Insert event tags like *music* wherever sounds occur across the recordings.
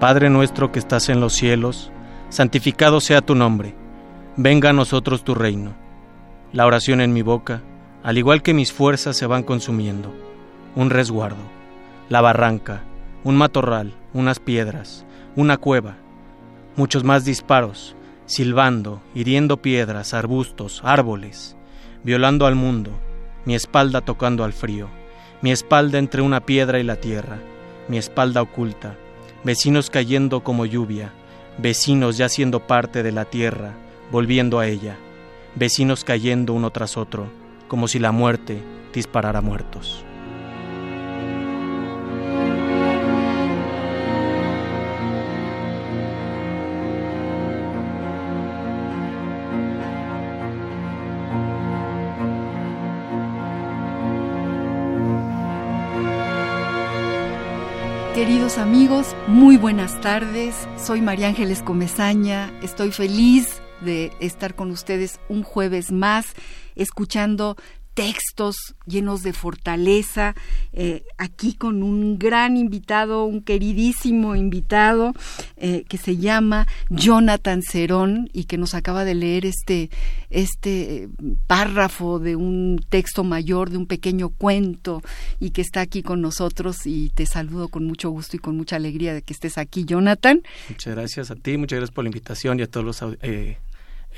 Padre nuestro que estás en los cielos, santificado sea tu nombre, venga a nosotros tu reino. La oración en mi boca, al igual que mis fuerzas se van consumiendo, un resguardo, la barranca, un matorral, unas piedras, una cueva, muchos más disparos, silbando, hiriendo piedras, arbustos, árboles, violando al mundo, mi espalda tocando al frío, mi espalda entre una piedra y la tierra, mi espalda oculta, vecinos cayendo como lluvia, vecinos ya siendo parte de la tierra, volviendo a ella, vecinos cayendo uno tras otro, como si la muerte disparara muertos. Queridos amigos, muy buenas tardes. Soy María Ángeles Comezaña. Estoy feliz de estar con ustedes un jueves más, escuchando textos llenos de fortaleza, eh, aquí con un gran invitado, un queridísimo invitado eh, que se llama Jonathan Cerón y que nos acaba de leer este, este párrafo de un texto mayor, de un pequeño cuento y que está aquí con nosotros y te saludo con mucho gusto y con mucha alegría de que estés aquí, Jonathan. Muchas gracias a ti, muchas gracias por la invitación y a todos los eh,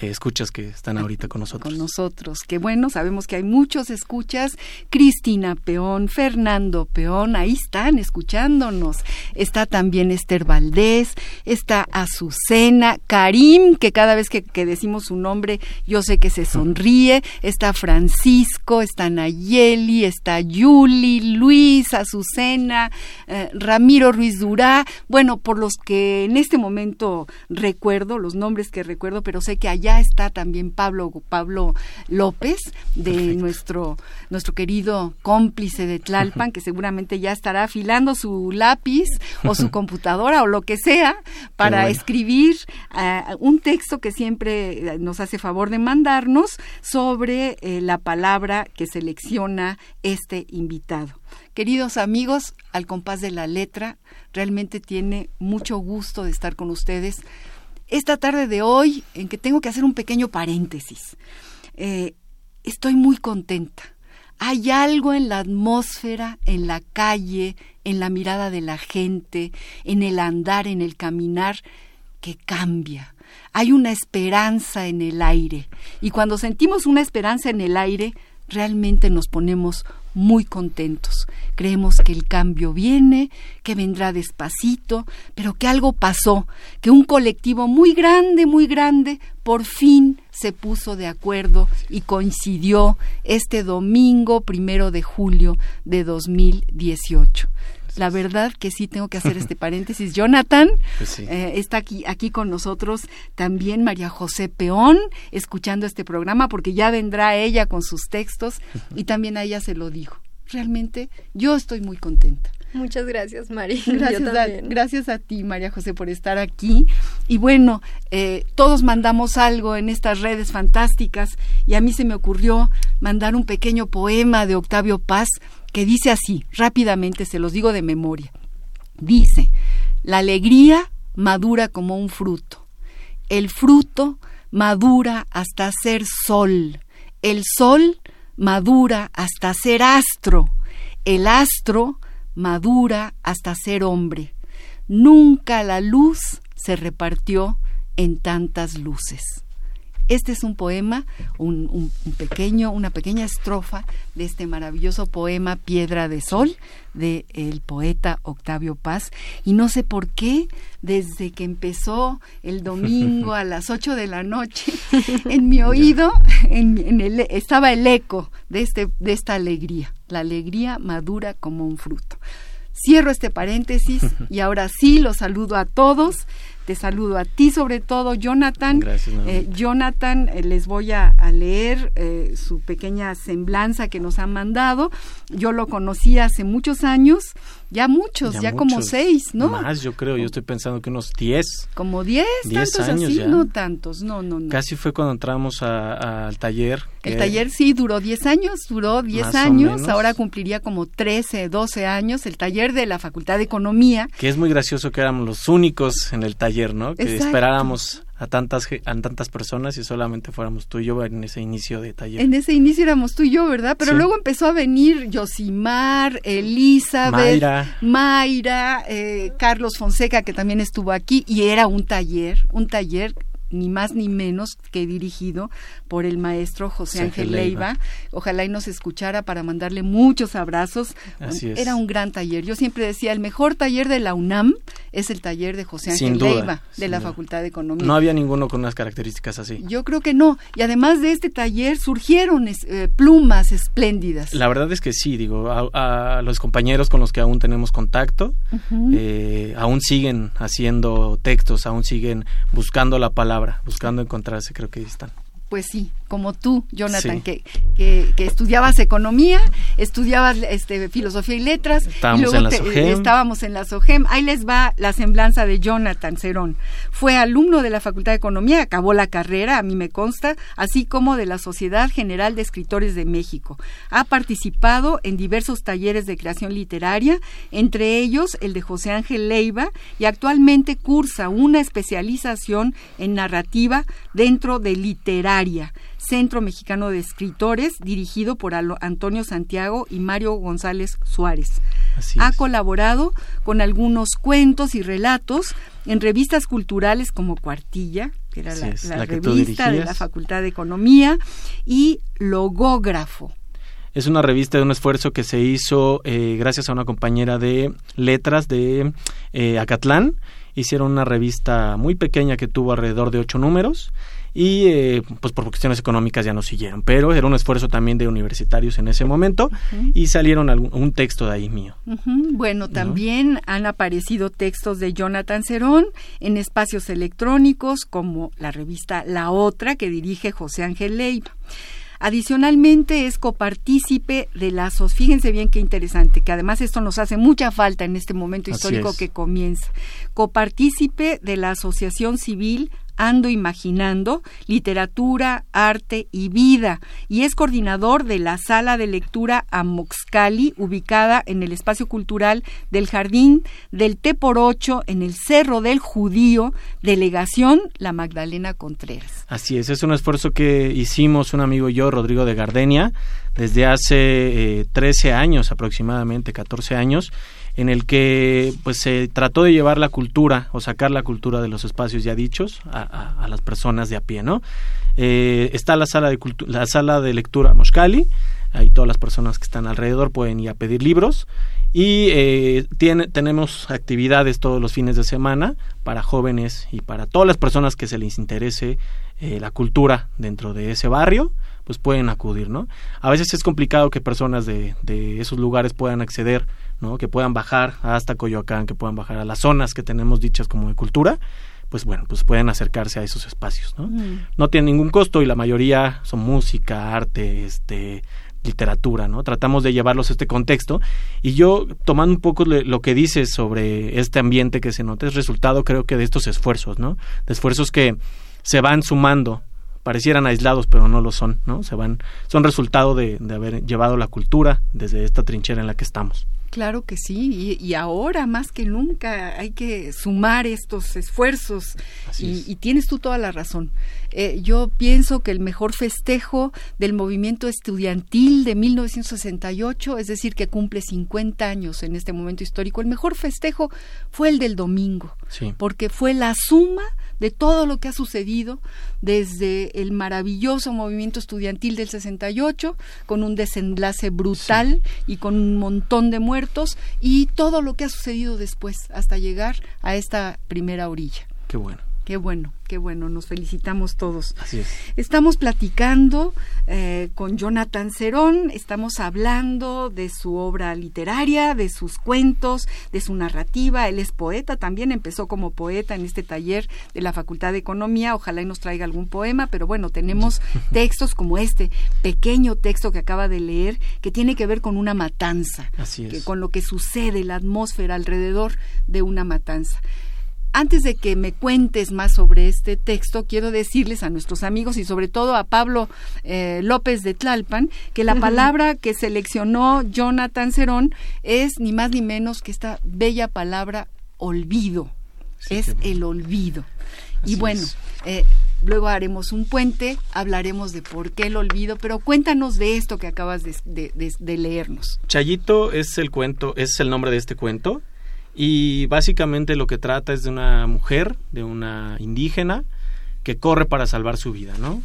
escuchas que están ahorita con nosotros. Con nosotros. Que bueno, sabemos que hay muchos escuchas. Cristina Peón, Fernando Peón, ahí están escuchándonos. Está también Esther Valdés, está Azucena, Karim, que cada vez que, decimos su nombre yo sé que se sonríe. Está Francisco, está Nayeli, está Yuli, Luis, Azucena, eh, Ramiro Ruiz Durá. Bueno, por los que en este momento recuerdo, los nombres que recuerdo, pero sé que allá ya está también Pablo, Pablo López, de nuestro, nuestro querido cómplice de Tlalpan, que seguramente ya estará afilando su lápiz o su computadora o lo que sea para escribir eh, un texto que siempre eh, nos hace favor de mandarnos sobre eh, la palabra que selecciona este invitado. Queridos amigos, al compás de la letra, realmente tiene mucho gusto de estar con ustedes esta tarde de hoy en que tengo que hacer un pequeño paréntesis. Eh, estoy muy contenta. Hay algo en la atmósfera, en la calle, en la mirada de la gente, en el andar, en el caminar, que cambia. Hay una esperanza en el aire. Y cuando sentimos una esperanza en el aire, realmente nos ponemos muy contentos. Creemos que el cambio viene, que vendrá despacito, pero que algo pasó, que un colectivo muy grande, muy grande, por fin se puso de acuerdo y coincidió este domingo primero de julio de 2018 la verdad que sí tengo que hacer este *laughs* paréntesis. Jonathan pues eh, está aquí, aquí con nosotros también María José Peón, escuchando este programa, porque ya vendrá ella con sus textos y también a ella se lo dijo. Realmente yo estoy muy contenta. Muchas gracias, María. *laughs* Gracias, a, gracias a ti, María José, por estar aquí. Y bueno, eh, todos mandamos algo en estas redes fantásticas y a mí se me ocurrió mandar un pequeño poema de Octavio Paz que dice así, rápidamente se los digo de memoria. Dice, la alegría madura como un fruto, el fruto madura hasta ser sol, el sol madura hasta ser astro, el astro madura hasta ser hombre. Nunca la luz se repartió en tantas luces. Este es un poema, un, pequeño, una pequeña estrofa de este maravilloso poema Piedra de Sol del el poeta Octavio Paz. Y no sé por qué, desde que empezó el domingo a las 8 de la noche, *laughs* en mi oído en, el, estaba el eco de, este, de esta alegría. La alegría madura como un fruto. Cierro este paréntesis *laughs* y ahora sí los saludo a todos te saludo a ti sobre todo, Jonathan. Gracias. Eh, Jonathan, eh, les voy a, leer eh, su pequeña semblanza que nos han mandado. Yo lo conocí hace muchos años, ya muchos, ya, como seis, ¿no? Más, yo creo, yo estoy pensando que unos diez. Como diez, tantos años así, no tantos, no, no, no. Casi fue cuando entramos al taller. El taller sí duró diez años, duró diez años, ahora cumpliría como trece, doce años, el taller de la Facultad de Economía. Que es muy gracioso que éramos los únicos en el taller ¿no? Que esperáramos a tantas a tantas personas y solamente fuéramos tú y yo en ese inicio de taller. En ese inicio éramos tú y yo, ¿verdad? Pero luego empezó a venir Yosimar, Elizabeth, Mayra, eh, Carlos Fonseca, que también estuvo aquí, y era un taller, un taller ni más ni menos que dirigido por el maestro José Ángel Leiva. Ojalá y nos escuchara para mandarle muchos abrazos. Era un gran taller. Yo siempre decía, el mejor taller de la UNAM es el taller de José Ángel Leiva, de la Facultad de Economía. No había ninguno con unas características así. Yo creo que no. Y además de este taller surgieron eh, plumas espléndidas. La verdad es que sí, digo, a, los compañeros con los que aún tenemos contacto, eh, aún siguen haciendo textos, aún siguen buscando la palabra, buscando encontrarse, creo que ahí están. Pues sí, como tú, Jonathan, que, que, estudiabas economía, estudiabas este, filosofía y letras, estábamos y luego en la SOGEM. estábamos en la SOGEM. Ahí les va la semblanza de Jonathan Cerón. Fue alumno de la Facultad de Economía, acabó la carrera, a mí me consta, así como de la Sociedad General de Escritores de México. Ha participado en diversos talleres de creación literaria, entre ellos el de José Ángel Leiva, y actualmente cursa una especialización en narrativa dentro de literaria Centro Mexicano de Escritores, dirigido por Antonio Santiago y Mario González Suárez. ha colaborado con algunos cuentos y relatos en revistas culturales como Cuartilla, que era la, revista de la Facultad de Economía, y Logógrafo. Es una revista de un esfuerzo que se hizo eh, gracias a una compañera de letras de eh, Acatlán. Hicieron una revista muy pequeña que tuvo alrededor de ocho números y eh, pues por cuestiones económicas ya no siguieron, pero era un esfuerzo también de universitarios en ese momento y salieron un texto de ahí mío. Bueno, también han aparecido textos de Jonathan Cerón en espacios electrónicos como la revista La Otra que dirige José Ángel Leiva. Adicionalmente es copartícipe de la fíjense bien qué interesante, que además esto nos hace mucha falta en este momento histórico que comienza. Copartícipe de la Asociación Civil Ando Imaginando, Literatura, Arte y Vida, y es coordinador de la Sala de Lectura Amoxcali, ubicada en el Espacio Cultural del Jardín del T por Ocho, en el Cerro del Judío, Delegación La Magdalena Contreras. Así es, es un esfuerzo que hicimos un amigo y yo, Rodrigo de Gardenia, desde hace 13 eh, años aproximadamente, 14 años, en el que pues se trató de llevar la cultura o sacar la cultura de los espacios ya dichos a, las personas de a pie, ¿no? Eh, está la sala de la sala de lectura Moscali, ahí todas las personas que están alrededor pueden ir a pedir libros y eh, tiene, tenemos actividades todos los fines de semana para jóvenes y para todas las personas que se les interese eh, la cultura dentro de ese barrio pues pueden acudir, ¿no? A veces es complicado que personas de, de esos lugares puedan acceder ¿no? que puedan bajar hasta Coyoacán, que puedan bajar a las zonas que tenemos dichas como de cultura, pues bueno, pues pueden acercarse a esos espacios, ¿no? No tienen ningún costo y la mayoría son música, arte, este literatura, ¿no? Tratamos de llevarlos a este contexto y yo tomando un poco lo que dices sobre este ambiente que se nota es resultado creo que de estos esfuerzos, ¿no? De esfuerzos que se van sumando parecieran aislados pero no lo son, ¿no? Se van son resultado de, de haber llevado la cultura desde esta trinchera en la que estamos. Claro que sí, y, ahora más que nunca hay que sumar estos esfuerzos y, tienes tú toda la razón. Eh, yo pienso que el mejor festejo del movimiento estudiantil de 1968, es decir, que cumple 50 años en este momento histórico, el mejor festejo fue el del domingo, porque fue la suma de todo lo que ha sucedido desde el maravilloso movimiento estudiantil del 68, con un desenlace brutal y con un montón de muertos, y todo lo que ha sucedido después, hasta llegar a esta primera orilla. Qué bueno. Qué bueno, qué bueno, nos felicitamos todos. Así es. Estamos platicando eh, con Jonathan Cerón, estamos hablando de su obra literaria, de sus cuentos, de su narrativa. Él es poeta, también empezó como poeta en este taller de la Facultad de Economía. Ojalá y nos traiga algún poema, pero bueno, tenemos *laughs* textos como este pequeño texto que acaba de leer, que tiene que ver con una matanza, Así es. con lo que sucede, la atmósfera alrededor de una matanza. Antes de que me cuentes más sobre este texto, quiero decirles a nuestros amigos y sobre todo a Pablo eh, López de Tlalpan que la palabra que seleccionó Jonathan Cerón es ni más ni menos que esta bella palabra olvido. es el olvido. y bueno, eh, luego haremos un puente, hablaremos de por qué el olvido, pero cuéntanos de esto que acabas de, de leernos. Chayito es el cuento, es el nombre de este cuento. Y básicamente lo que trata es de una mujer, de una indígena, que corre para salvar su vida, ¿no?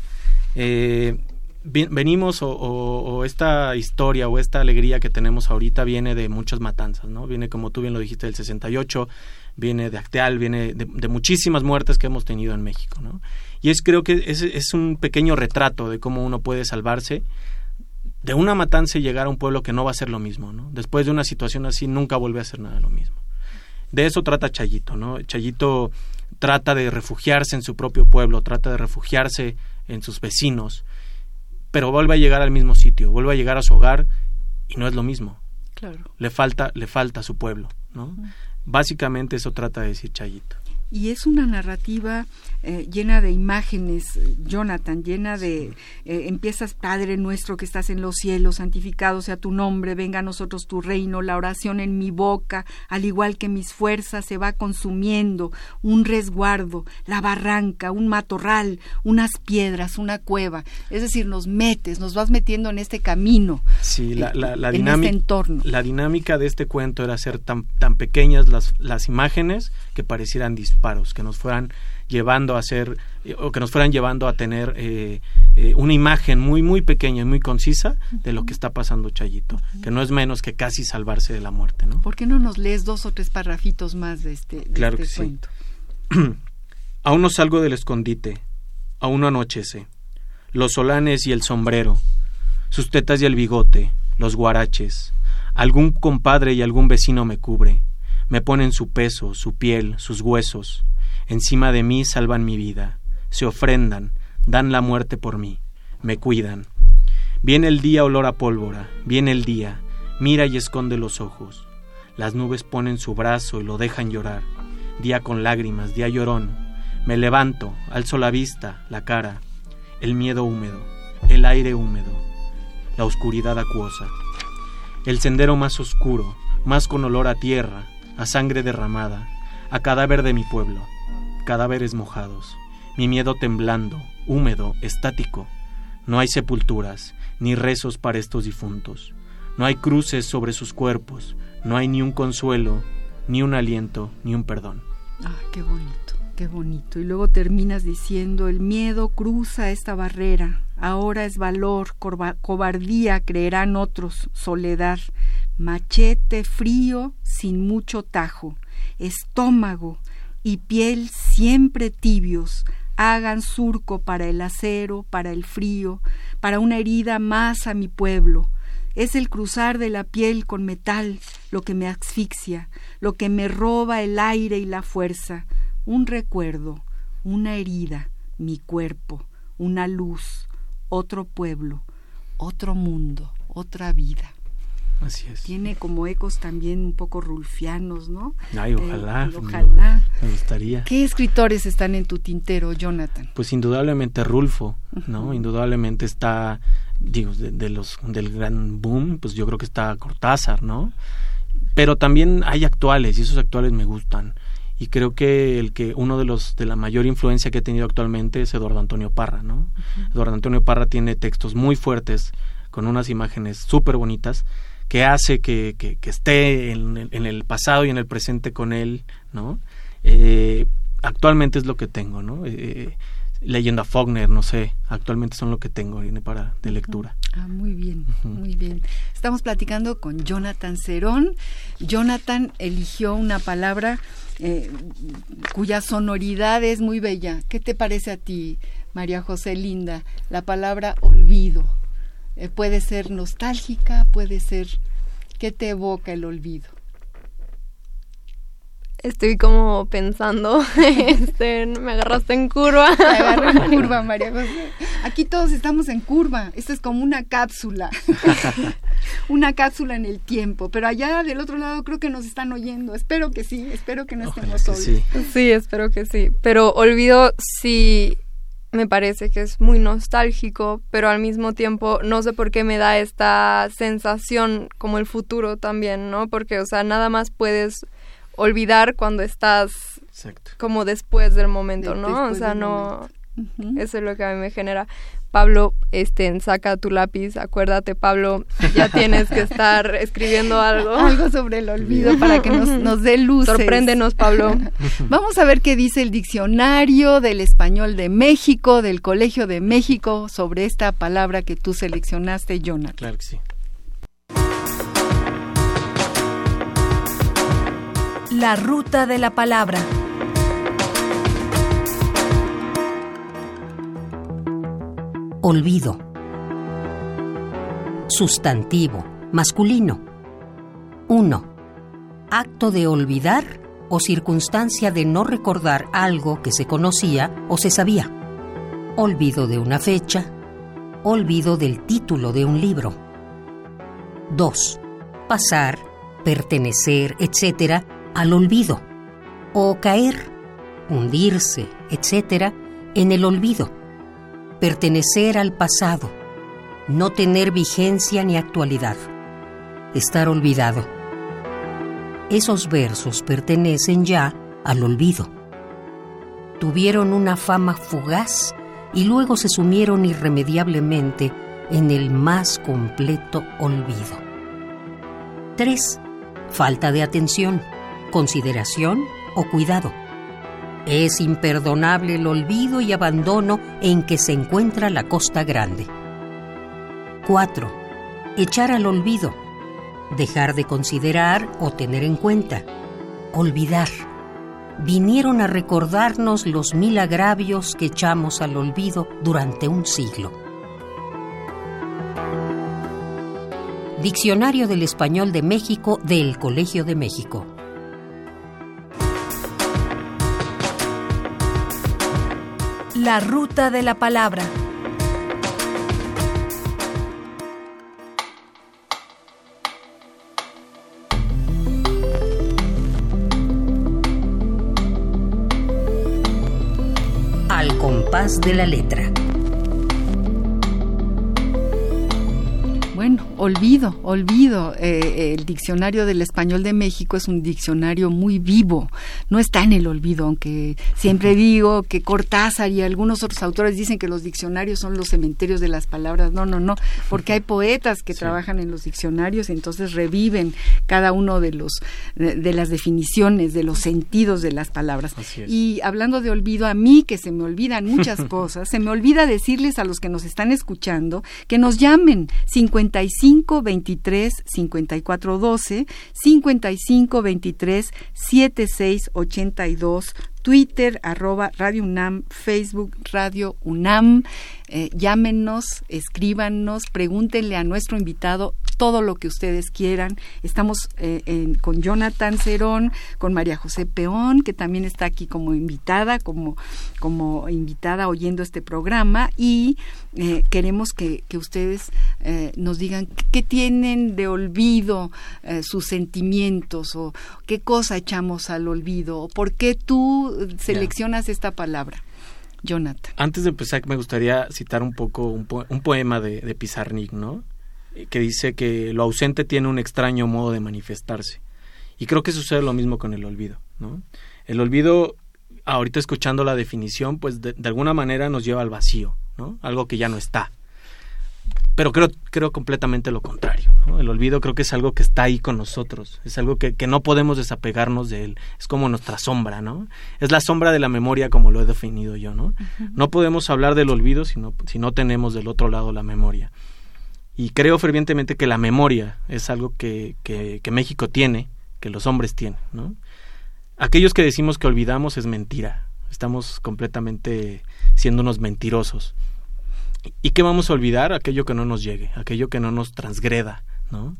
Eh, venimos o, esta historia o esta alegría que tenemos ahorita viene de muchas matanzas, ¿no? Viene, como tú bien lo dijiste, del 68, viene de Acteal, viene de, muchísimas muertes que hemos tenido en México, ¿no? Y es creo que es, es un pequeño retrato de cómo uno puede salvarse de una matanza y llegar a un pueblo que no va a ser lo mismo, ¿no? Después de una situación así nunca vuelve a ser nada lo mismo. De eso trata Chayito, ¿no? Chayito trata de refugiarse en su propio pueblo, trata de refugiarse en sus vecinos, pero vuelve a llegar al mismo sitio, vuelve a llegar a su hogar y no es lo mismo. Claro. Le falta, le falta a su pueblo, ¿no? Básicamente eso trata de decir Chayito y es una narrativa eh, llena de imágenes, Jonathan, llena de, eh, empiezas, Padre nuestro que estás en los cielos, santificado sea tu nombre, venga a nosotros tu reino, la oración en mi boca, al igual que mis fuerzas, se va consumiendo, un resguardo, la barranca, un matorral, unas piedras, una cueva, es decir, nos metes, nos vas metiendo en este camino, sí, la, la, la en este entorno. La dinámica de este cuento era hacer tan, tan pequeñas las, las imágenes que parecieran disparos, que nos fueran llevando a hacer o que nos fueran llevando a tener eh, eh, una imagen muy muy pequeña y muy concisa de lo que está pasando Chayito, que no es menos que casi salvarse de la muerte, ¿no? ¿Por qué no nos lees dos o tres parrafitos más de este, claro este que Sí. *clears throat* aún no salgo del escondite, aún no anochece. Los solanes y el sombrero, sus tetas y el bigote, los guaraches, algún compadre y algún vecino me cubre me ponen su peso, su piel, sus huesos. Encima de mí salvan mi vida. Se ofrendan, dan la muerte por mí. Me cuidan. Viene el día olor a pólvora, viene el día, mira y esconde los ojos. Las nubes ponen su brazo y lo dejan llorar. Día con lágrimas, día llorón. Me levanto, alzo la vista, la cara, el miedo húmedo, el aire húmedo, la oscuridad acuosa. El sendero más oscuro, más con olor a tierra, a sangre derramada, a cadáver de mi pueblo, cadáveres mojados, mi miedo temblando, húmedo, estático. No hay sepulturas, ni rezos para estos difuntos. No hay cruces sobre sus cuerpos, no hay ni un consuelo, ni un aliento, ni un perdón. Ah, qué bonito, qué bonito. Y luego terminas diciendo, el miedo cruza esta barrera. Ahora es valor, cobardía, creerán otros, soledad. Machete frío sin mucho tajo, estómago y piel siempre tibios, hagan surco para el acero, para el frío, para una herida más a mi pueblo. Es el cruzar de la piel con metal lo que me asfixia, lo que me roba el aire y la fuerza, un recuerdo, una herida, mi cuerpo, una luz, otro pueblo, otro mundo, otra vida. Así es. Tiene como ecos también un poco rulfianos, ¿no? Ay, ojalá. Eh, ojalá. Me gustaría. ¿Qué escritores están en tu tintero, Jonathan? Pues indudablemente Rulfo, ¿no? Indudablemente está, digo, de, los del gran boom, pues yo creo que está Cortázar, ¿no? pero también hay actuales y esos actuales me gustan y creo que el que uno de los de la mayor influencia que he tenido actualmente es Eduardo Antonio Parra, ¿no? Eduardo Antonio Parra tiene textos muy fuertes con unas imágenes súper bonitas que hace que, que, esté en, en, el pasado y en el presente con él, ¿no? Eh, actualmente es lo que tengo, ¿no? Eh, leyendo a Faulkner, no sé, actualmente son lo que tengo viene para de lectura. Ah, muy bien, muy bien. Estamos platicando con Jonathan Cerón. Jonathan eligió una palabra eh, cuya sonoridad es muy bella. ¿Qué te parece a ti, María José Linda? La palabra olvido. Eh, puede ser nostálgica, puede ser... ¿Qué te evoca el olvido? Estoy como pensando, *laughs* este, me agarraste en curva. Me en *laughs* curva, María José. Aquí todos estamos en curva. Esto es como una cápsula. *laughs* una cápsula en el tiempo. Pero allá del otro lado creo que nos están oyendo. Espero que sí, espero que no estemos solos. Sí. sí, espero que sí. Pero olvido sí me parece que es muy nostálgico, pero al mismo tiempo no sé por qué me da esta sensación como el futuro también, ¿no? Porque, o sea, nada más puedes olvidar cuando estás como después del momento, ¿no? o sea, no... Eso es lo que a mí me genera. Pablo, este, saca tu lápiz, acuérdate, Pablo, ya tienes que estar *laughs* escribiendo algo. algo sobre el olvido para que nos, nos dé luz. Sorpréndenos, Pablo. *laughs* Vamos a ver qué dice el diccionario del español de México, del Colegio de México, sobre esta palabra que tú seleccionaste, Jonathan. Claro que sí. La ruta de la palabra. Olvido. Sustantivo, masculino. 1. Acto de olvidar o circunstancia de no recordar algo que se conocía o se sabía. Olvido de una fecha. Olvido del título de un libro. 2. Pasar, pertenecer, etc al olvido o caer, hundirse, etc., en el olvido, pertenecer al pasado, no tener vigencia ni actualidad, estar olvidado. Esos versos pertenecen ya al olvido. Tuvieron una fama fugaz y luego se sumieron irremediablemente en el más completo olvido. 3. Falta de atención consideración o cuidado. Es imperdonable el olvido y abandono en que se encuentra la Costa Grande. 4. Echar al olvido. Dejar de considerar o tener en cuenta. Olvidar. Vinieron a recordarnos los mil agravios que echamos al olvido durante un siglo. Diccionario del Español de México del Colegio de México. La ruta de la palabra. Al compás de la letra. Olvido, olvido. Eh, el diccionario del español de México es un diccionario muy vivo. No está en el olvido, aunque siempre digo que Cortázar y algunos otros autores dicen que los diccionarios son los cementerios de las palabras. No, no, no, porque hay poetas que trabajan en los diccionarios y entonces reviven cada uno de los de las definiciones, de los sentidos de las palabras. Y hablando de olvido, a mí que se me olvidan muchas *laughs* cosas, se me olvida decirles a los que nos están escuchando que nos llamen 50 55 23 54 12, 55 23 76 82, Twitter, arroba Radio UNAM, Facebook Radio UNAM. Eh, llámenos, escríbanos, pregúntenle a nuestro invitado todo lo que ustedes quieran. Estamos eh, con Jonathan Cerón, con María José Peón, que también está aquí como invitada, como, como invitada oyendo este programa, y eh, queremos que, que ustedes nos digan qué tienen de olvido sus sentimientos o qué cosa echamos al olvido o por qué tú seleccionas esta palabra. Jonathan. Antes de empezar, me gustaría citar un poco un, poema de, de ¿no? que dice que lo ausente tiene un extraño modo de manifestarse. Y creo que sucede lo mismo con el olvido, ¿no? El olvido, ahorita escuchando la definición, pues de, de alguna manera nos lleva al vacío, ¿no? Algo que ya no está pero creo, creo completamente lo contrario. El olvido creo que es algo que está ahí con nosotros, es algo que, que, no podemos desapegarnos de él, es como nuestra sombra, ¿no? Es la sombra de la memoria como lo he definido yo, ¿no? No podemos hablar del olvido si no, si no tenemos del otro lado la memoria. Y creo fervientemente que la memoria es algo que, que, que México tiene, que los hombres tienen, ¿no? Aquellos que decimos que olvidamos es mentira, estamos completamente siendo unos mentirosos. ¿Y qué vamos a olvidar? Aquello que no nos llegue, aquello que no nos transgreda, ¿no?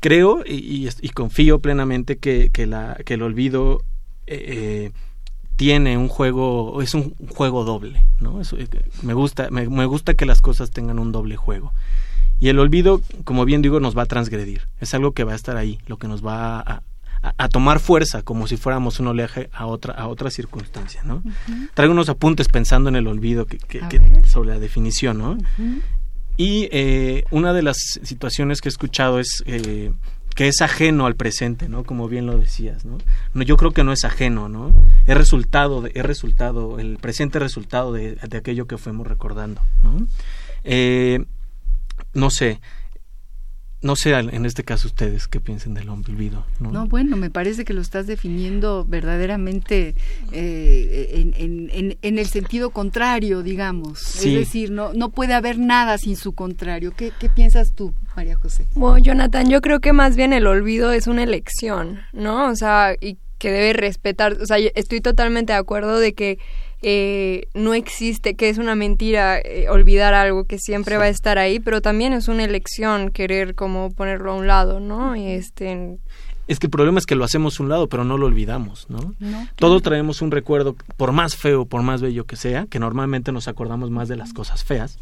Creo y, confío plenamente que, que, la, que el olvido eh, tiene un juego, es un juego doble, ¿no? Eso, me, gusta, me, me gusta que las cosas tengan un doble juego. Y el olvido, como bien digo, nos va a transgredir. Es algo que va a estar ahí, lo que nos va a, a, a, tomar fuerza como si fuéramos un oleaje a otra a otra circunstancia no uh -huh. traigo unos apuntes pensando en el olvido que, que, que sobre la definición no uh -huh. y eh, una de las situaciones que he escuchado es eh, que es ajeno al presente, ¿no? Como bien lo decías, ¿no? no yo creo que no es ajeno, ¿no? Es resultado, de, es resultado, el presente resultado de, de aquello que fuimos recordando, ¿no? Eh, no sé, no sé en este caso ustedes qué piensen del olvido. ¿no? no, bueno, me parece que lo estás definiendo verdaderamente eh, en, en, en, el sentido contrario, digamos. Sí. Es decir, no, no puede haber nada sin su contrario. ¿Qué, qué piensas tú, María José? Bueno, Jonathan, yo creo que más bien el olvido es una elección, ¿no? O sea, y que debe respetar, o sea, estoy totalmente de acuerdo de que eh, no existe, que es una mentira eh, olvidar algo que siempre sí. va a estar ahí, pero también es una elección querer como ponerlo a un lado, ¿no? Y este es que el problema es que lo hacemos a un lado, pero no lo olvidamos, ¿no? no Todos traemos un recuerdo, por más feo, por más bello que sea, que normalmente nos acordamos más de las cosas feas,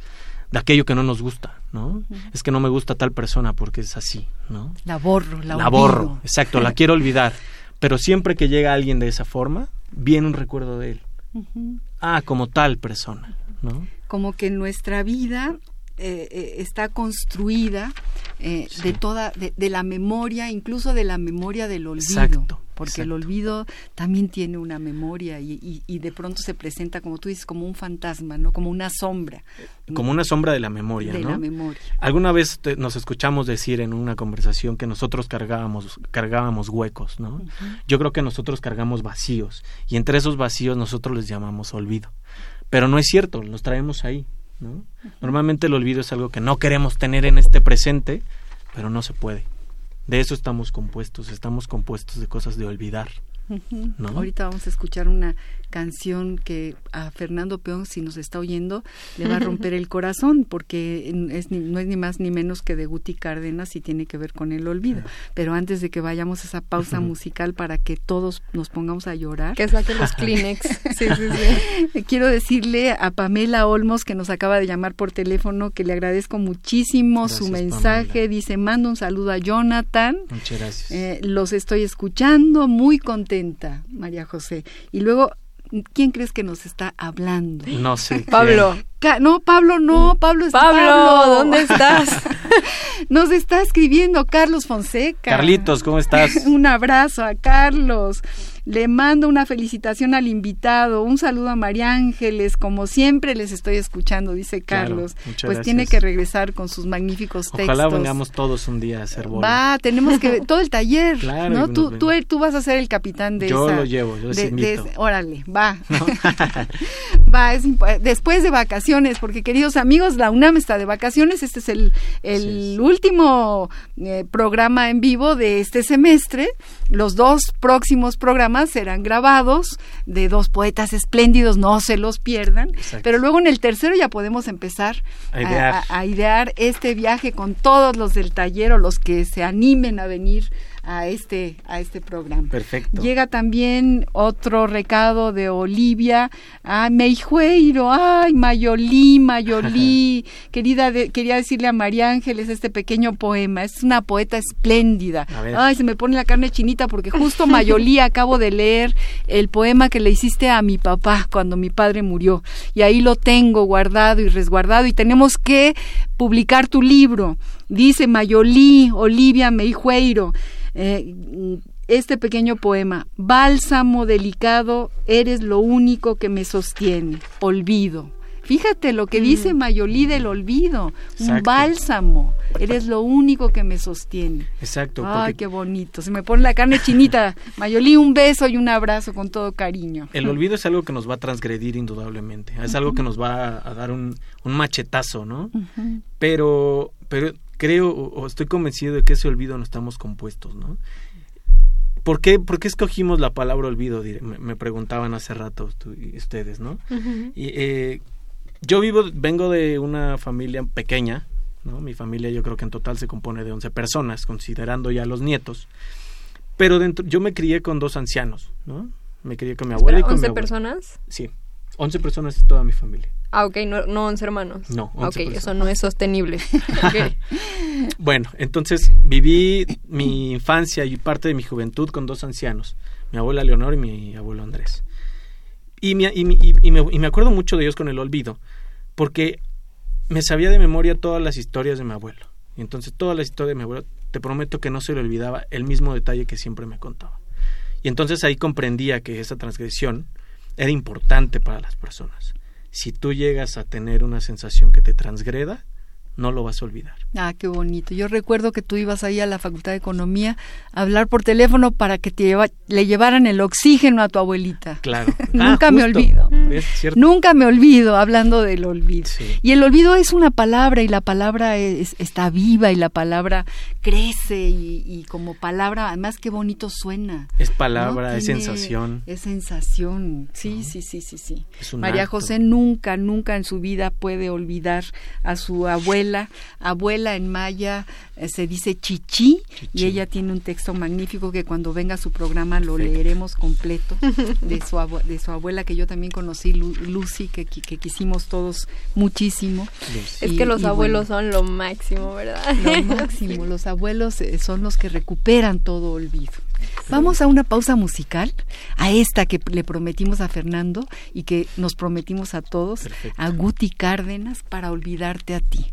de aquello que no nos gusta, ¿no? Uh -huh. Es que no me gusta tal persona porque es así, ¿no? La borro, la, la borro, exacto, la *laughs* quiero olvidar. Pero siempre que llega alguien de esa forma, viene un recuerdo de él. Uh -huh. Ah, como tal persona, ¿no? Como que nuestra vida eh, eh, está construida eh, sí. de toda, de, de, la memoria, incluso de la memoria del olvido. Exacto. Porque exacto. el olvido también tiene una memoria y, y, y, de pronto se presenta, como tú dices, como un fantasma, ¿no? Como una sombra. Como una sombra de la memoria, de ¿no? la memoria. Alguna vez te, nos escuchamos decir en una conversación que nosotros cargábamos, cargábamos huecos, ¿no? Uh -huh. Yo creo que nosotros cargamos vacíos y entre esos vacíos nosotros les llamamos olvido. Pero no es cierto, los traemos ahí, ¿no? Uh -huh. Normalmente el olvido es algo que no queremos tener en este presente, pero no se puede. De eso estamos compuestos, estamos compuestos de cosas de olvidar. Uh -huh. ¿no? Ahorita vamos a escuchar una canción que a Fernando Peón, si nos está oyendo, le va a romper el corazón, porque es ni, no es ni más ni menos que de Guti Cárdenas y tiene que ver con el olvido. Pero antes de que vayamos a esa pausa musical para que todos nos pongamos a llorar. Que saque los Kleenex. *laughs* sí, sí, sí. Quiero decirle a Pamela Olmos, que nos acaba de llamar por teléfono, que le agradezco muchísimo gracias, su mensaje. Pamela. Dice, mando un saludo a Jonathan. Muchas gracias. Eh, los estoy escuchando, muy contenta, María José. Y luego ¿Quién crees que nos está hablando? No sé. *laughs* Pablo. No, Pablo no, Pablo está Pablo, Pablo. ¿dónde estás? *laughs* nos está escribiendo Carlos Fonseca. Carlitos, ¿cómo estás? *laughs* Un abrazo a Carlos. Le mando una felicitación al invitado, un saludo a María Ángeles, como siempre les estoy escuchando, dice Carlos. Claro, pues gracias. tiene que regresar con sus magníficos textos. Ojalá vengamos todos un día a hacer bola. Va, tenemos que *laughs* todo el taller, claro, ¿no? Tú, tú, tú, vas a ser el capitán de yo esa. Lo llevo, yo de, de, órale, va. *laughs* ¿No? *laughs* va, es después de vacaciones, porque queridos amigos, la UNAM está de vacaciones, este es el, el último eh, programa en vivo de este semestre. Los dos próximos programas serán grabados de dos poetas espléndidos, no se los pierdan. Exacto. Pero luego en el tercero ya podemos empezar a idear. A, a idear. este viaje con todos los del taller o los que se animen a venir a este a este programa. Perfecto. Llega también otro recado de Olivia, ah, Meijueiro, ay, Mayolí, Mayolí, *laughs* querida de, quería decirle a María Ángeles este pequeño poema, es una poeta espléndida. Ay, se me pone la carne chinita porque justo Mayolí *laughs* acabo de leer el poema que le hiciste a mi papá cuando mi padre murió y ahí lo tengo guardado y resguardado y tenemos que publicar tu libro. Dice Mayolí, Olivia Meijueiro, eh, este pequeño poema, Bálsamo delicado, eres lo único que me sostiene, olvido. Fíjate lo que dice mm. Mayolí del olvido, un bálsamo. Eres lo único que me sostiene. Exacto. Ay, qué bonito. Se me pone la carne chinita. *laughs* Mayolí, un beso y un abrazo con todo cariño. El olvido es algo que nos va a transgredir indudablemente. Es algo que nos va a dar un, machetazo, ¿no? Pero, pero creo o estoy convencido de que ese olvido no estamos compuestos, ¿no? ¿Por qué, ¿Por qué escogimos la palabra olvido? Me, preguntaban hace rato ustedes, ¿no? y, eh, yo vivo, vengo de una familia pequeña, ¿no? Mi familia yo creo que en total se compone de 11 personas, considerando ya los nietos. Pero dentro, yo me crié con dos ancianos, ¿no? Me crié con mi abuela y con mi abuela. personas? Sí, 11 personas es toda mi familia. Ah, ok, no, no 11 hermanos. No, 11 Ok, eso no es sostenible. *laughs* bueno, entonces viví mi infancia y parte de mi juventud con dos ancianos, mi abuela Leonor y mi abuelo Andrés. Y me, y, me, y me acuerdo mucho de ellos con el olvido, porque me sabía de memoria todas las historias de mi abuelo. Y entonces todas las historias de mi abuelo, te prometo que no se le olvidaba el mismo detalle que siempre me contaba. Y entonces ahí comprendía que esa transgresión era importante para las personas. Si tú llegas a tener una sensación que te transgreda, no lo vas a olvidar. Ah, qué bonito. Yo recuerdo que tú ibas ahí a la Facultad de Economía a hablar por teléfono para que te le llevaran el oxígeno a tu abuelita. Claro. *laughs* Nunca ah, me olvido. Nunca me olvido hablando del olvido. Y el olvido es una palabra y la palabra está viva y la palabra crece y, como palabra, además qué bonito suena. Es palabra, es sensación. Es sensación. Sí, sí, sí, sí, sí. María José nunca, nunca en su vida puede olvidar a su abuela abuela. en maya eh, se dice chichi, y ella tiene un texto magnífico que cuando venga a su programa lo leeremos completo *laughs* de su, de su abuela que yo también conocí, Lucy, que, que quisimos todos muchísimo. Es que los abuelos son lo máximo, ¿verdad? Lo *laughs* máximo, los abuelos eh, son los que recuperan todo olvido. Vamos a una pausa musical, a esta que le prometimos a Fernando y que nos prometimos a todos, a Guti Cárdenas, para olvidarte a ti.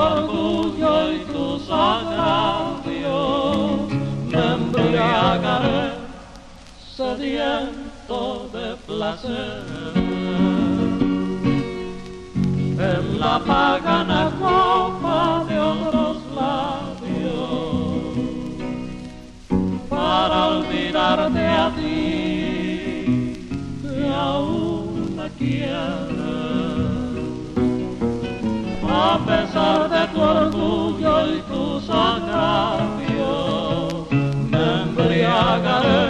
Orgullo y tus agravios, me embriagaré sediento de placer. En la pagana copa de otros labios para olvidarte a ti, que aún me quieres. A pesar de tu orgullo y tus agravios, me embriagaré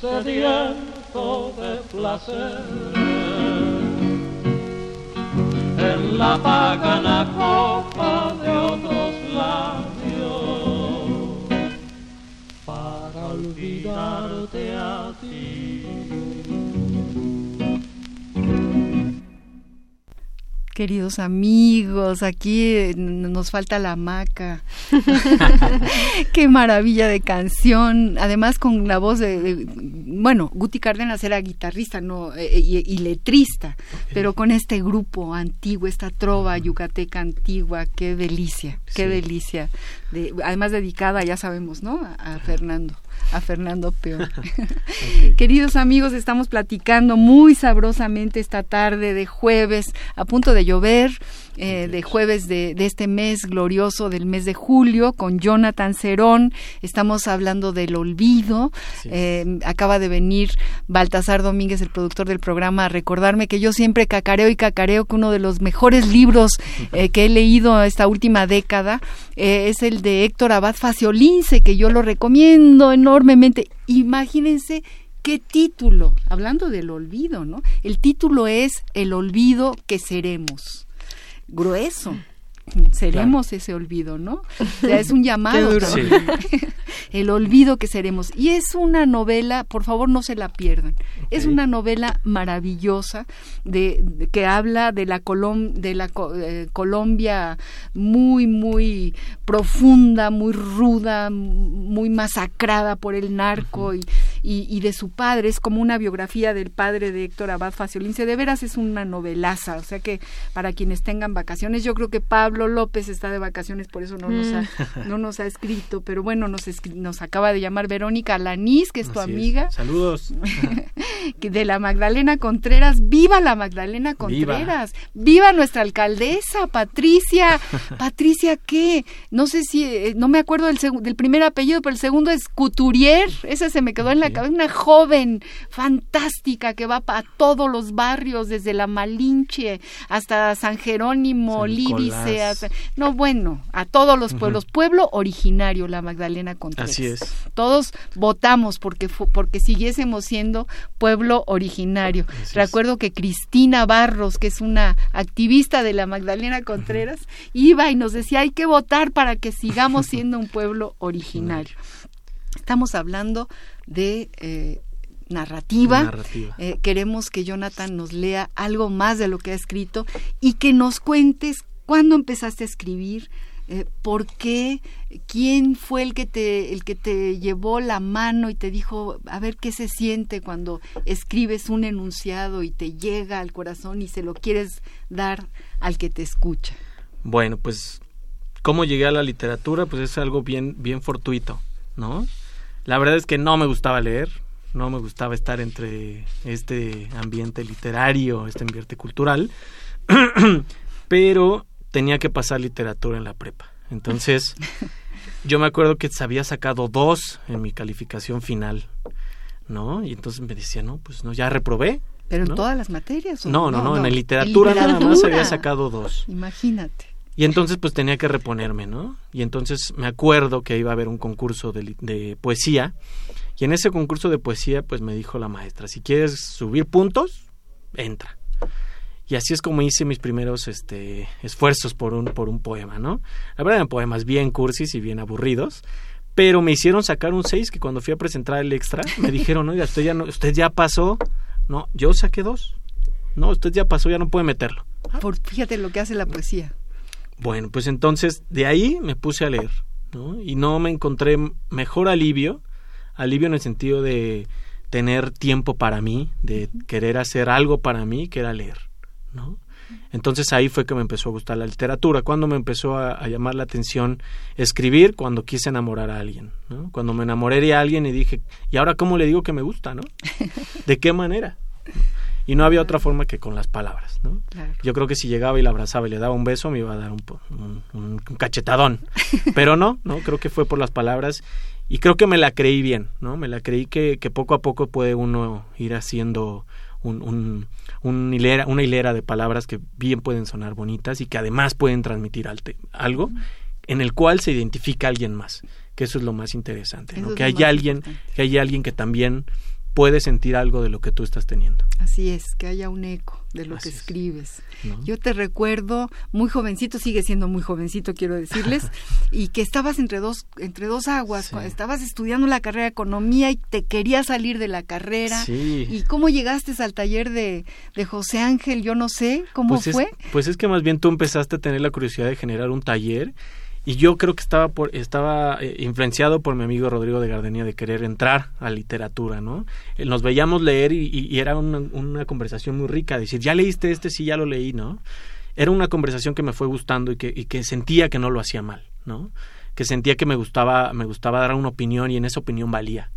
sediento de placer. la pagana copa de otros labios para olvidarte a ti. Queridos amigos, aquí eh, nos falta la hamaca. *laughs* *laughs* Qué maravilla de canción. Además con la voz de, bueno, Guti Cárdenas era guitarrista no eh, y, letrista, pero con este grupo antiguo, esta trova yucateca antigua, qué delicia, qué delicia. De, además dedicada, ya sabemos, ¿no? a Fernando a Fernando Peor. *laughs* *laughs* Queridos amigos, estamos platicando muy sabrosamente esta tarde de jueves, a punto de llover, eh, de jueves de, este mes glorioso del mes de julio con Jonathan Cerón. Estamos hablando del olvido. Eh, acaba de venir Baltasar Domínguez, el productor del programa, a recordarme que yo siempre cacareo y cacareo que uno de los mejores libros eh, que he leído esta última década es el de Héctor Abad Faciolince, que yo lo recomiendo enormemente. Imagínense qué título, hablando del olvido, ¿no? El título es El olvido que seremos. Grueso seremos ese olvido, ¿no? O sea, es un *laughs* llamado. *laughs* El olvido que seremos. Y es una novela, por favor no se la pierdan. Es una novela maravillosa de, que habla de la, de la eh, Colombia muy, muy profunda, muy ruda, muy masacrada por el narco y, y, de su padre. Es como una biografía del padre de Héctor Abad Faciolince. De veras es una novelaza. O sea que para quienes tengan vacaciones, yo creo que Pablo López está de vacaciones, por eso no, nos, ha, mm. no nos ha escrito, pero bueno, nos, nos acaba de llamar Verónica Lanís, que es tu amiga. Saludos. *laughs* de la Magdalena Contreras. ¡Viva la Magdalena Contreras! ¡Viva, nuestra alcaldesa, Patricia! *laughs* ¿Patricia qué? No sé si, eh, no me acuerdo del, del primer apellido, pero el segundo es Couturier. Esa se me quedó en la Una joven fantástica que va a todos los barrios, desde la Malinche hasta San Jerónimo, Lídice, no, bueno, a todos los pueblos. Pueblo originario, la Magdalena Contreras. Así es. Todos votamos porque, porque siguiésemos siendo pueblo originario. Recuerdo que Cristina Barros, que es una activista de la Magdalena Contreras, iba y nos decía, hay que votar para que sigamos siendo un pueblo originario. Estamos hablando de... Eh, narrativa. Eh, queremos que Jonathan nos lea algo más de lo que ha escrito y que nos cuentes ¿Cuándo empezaste a escribir? Eh, ¿Por qué? ¿Quién fue el que te el que te llevó la mano y te dijo a ver qué se siente cuando escribes un enunciado y te llega al corazón y se lo quieres dar al que te escucha? Bueno, pues cómo llegué a la literatura, pues es algo bien bien fortuito, ¿no? La verdad es que no me gustaba leer, no me gustaba estar entre este ambiente literario, este ambiente cultural, *clears throat* pero tenía que pasar literatura en la prepa. Entonces, yo me acuerdo que había sacado dos en mi calificación final, ¿no? Y entonces me decía, no, pues no, ya reprobé. ¿Pero en todas las materias? No, no, no, en literatura, nada más había sacado dos. Imagínate. Y entonces pues tenía que reponerme, ¿no? Y entonces me acuerdo que iba a haber un concurso de, de, poesía y en ese concurso de poesía pues me dijo la maestra, si quieres subir puntos, entra. Y así es como hice mis primeros este, esfuerzos por un, por un poema, ¿no? La verdad eran poemas bien cursis y bien aburridos, pero me hicieron sacar un 6 que cuando fui a presentar el extra me dijeron, oiga, usted ya, no, usted ya pasó. No, yo saqué dos. No, usted ya pasó, ya no puede meterlo. Por, fíjate lo que hace la poesía. Bueno, pues entonces de ahí me puse a leer, ¿no? Y no me encontré mejor alivio, alivio en el sentido de tener tiempo para mí, de querer hacer algo para mí, que era leer. ¿no? Entonces ahí fue que me empezó a gustar la literatura. Cuando me empezó a, llamar la atención escribir, cuando quise enamorar a alguien, ¿no? Cuando me enamoré de alguien y dije, ¿y ahora cómo le digo que me gusta, no? *laughs* ¿De qué manera? Y no había otra forma que con las palabras, ¿no? Yo creo que si llegaba y la abrazaba y le daba un beso me iba a dar un, un cachetadón. *laughs* Pero no, no, creo que fue por las palabras y creo que me la creí bien, ¿no? Me la creí que, que poco a poco puede uno ir haciendo un, un, hilera, una hilera de palabras que bien pueden sonar bonitas y que además pueden transmitir algo en el cual se identifica alguien más, que eso es lo más interesante, que hay alguien, que hay alguien que también puede sentir algo de lo que tú estás teniendo. Así es, que haya un eco de lo que escribes. Yo te recuerdo muy jovencito, sigue siendo muy jovencito, quiero decirles, *laughs* y que estabas entre dos, entre dos aguas, estabas estudiando la carrera de economía y te querías salir de la carrera. ¿Y cómo llegaste al taller de, de José Ángel? Yo no sé, ¿cómo pues fue? pues es que más bien tú empezaste a tener la curiosidad de generar un taller y yo creo que estaba por, estaba eh, influenciado por mi amigo Rodrigo de Gardenia de querer entrar a literatura, ¿no? Eh, nos veíamos leer y, era una, conversación muy rica, decir, ¿ya leíste este? Sí, ya lo leí, ¿no? Era una conversación que me fue gustando y que, y que sentía que no lo hacía mal, ¿no? Que sentía que me gustaba, me gustaba dar una opinión y en esa opinión valía.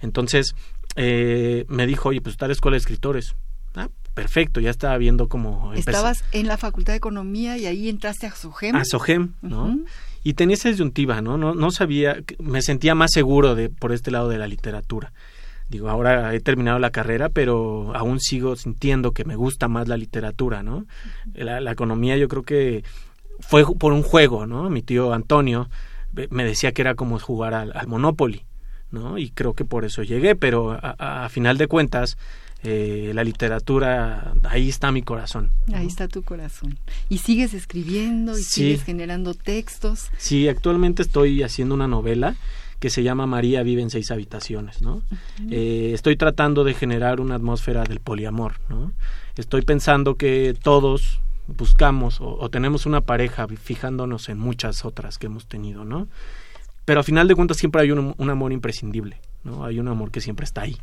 Entonces, eh, me dijo, oye, pues la escuela de escritores. Ah, perfecto, ya estaba viendo cómo... Estabas en la Facultad de Economía y ahí entraste a SOGEM. A SOGEM, ¿no? y tenía esa disyuntiva, ¿no? No, no sabía, me sentía más seguro de por este lado de la literatura. Digo, ahora he terminado la carrera, pero aún sigo sintiendo que me gusta más la literatura, ¿no? La, economía yo creo que fue por un juego, ¿no? Mi tío Antonio me decía que era como jugar al, al Monopoly, ¿no? Y creo que por eso llegué, pero a, a final de cuentas eh, la literatura, ahí está mi corazón. Ahí está tu corazón. ¿Y sigues escribiendo y sigues generando textos? Sí, actualmente estoy haciendo una novela que se llama María vive en seis habitaciones, ¿no? Eh, estoy tratando de generar una atmósfera del poliamor, ¿no? Estoy pensando que todos buscamos o, tenemos una pareja fijándonos en muchas otras que hemos tenido, ¿no? Pero a final de cuentas siempre hay un, un amor imprescindible, ¿no? Hay un amor que siempre está ahí.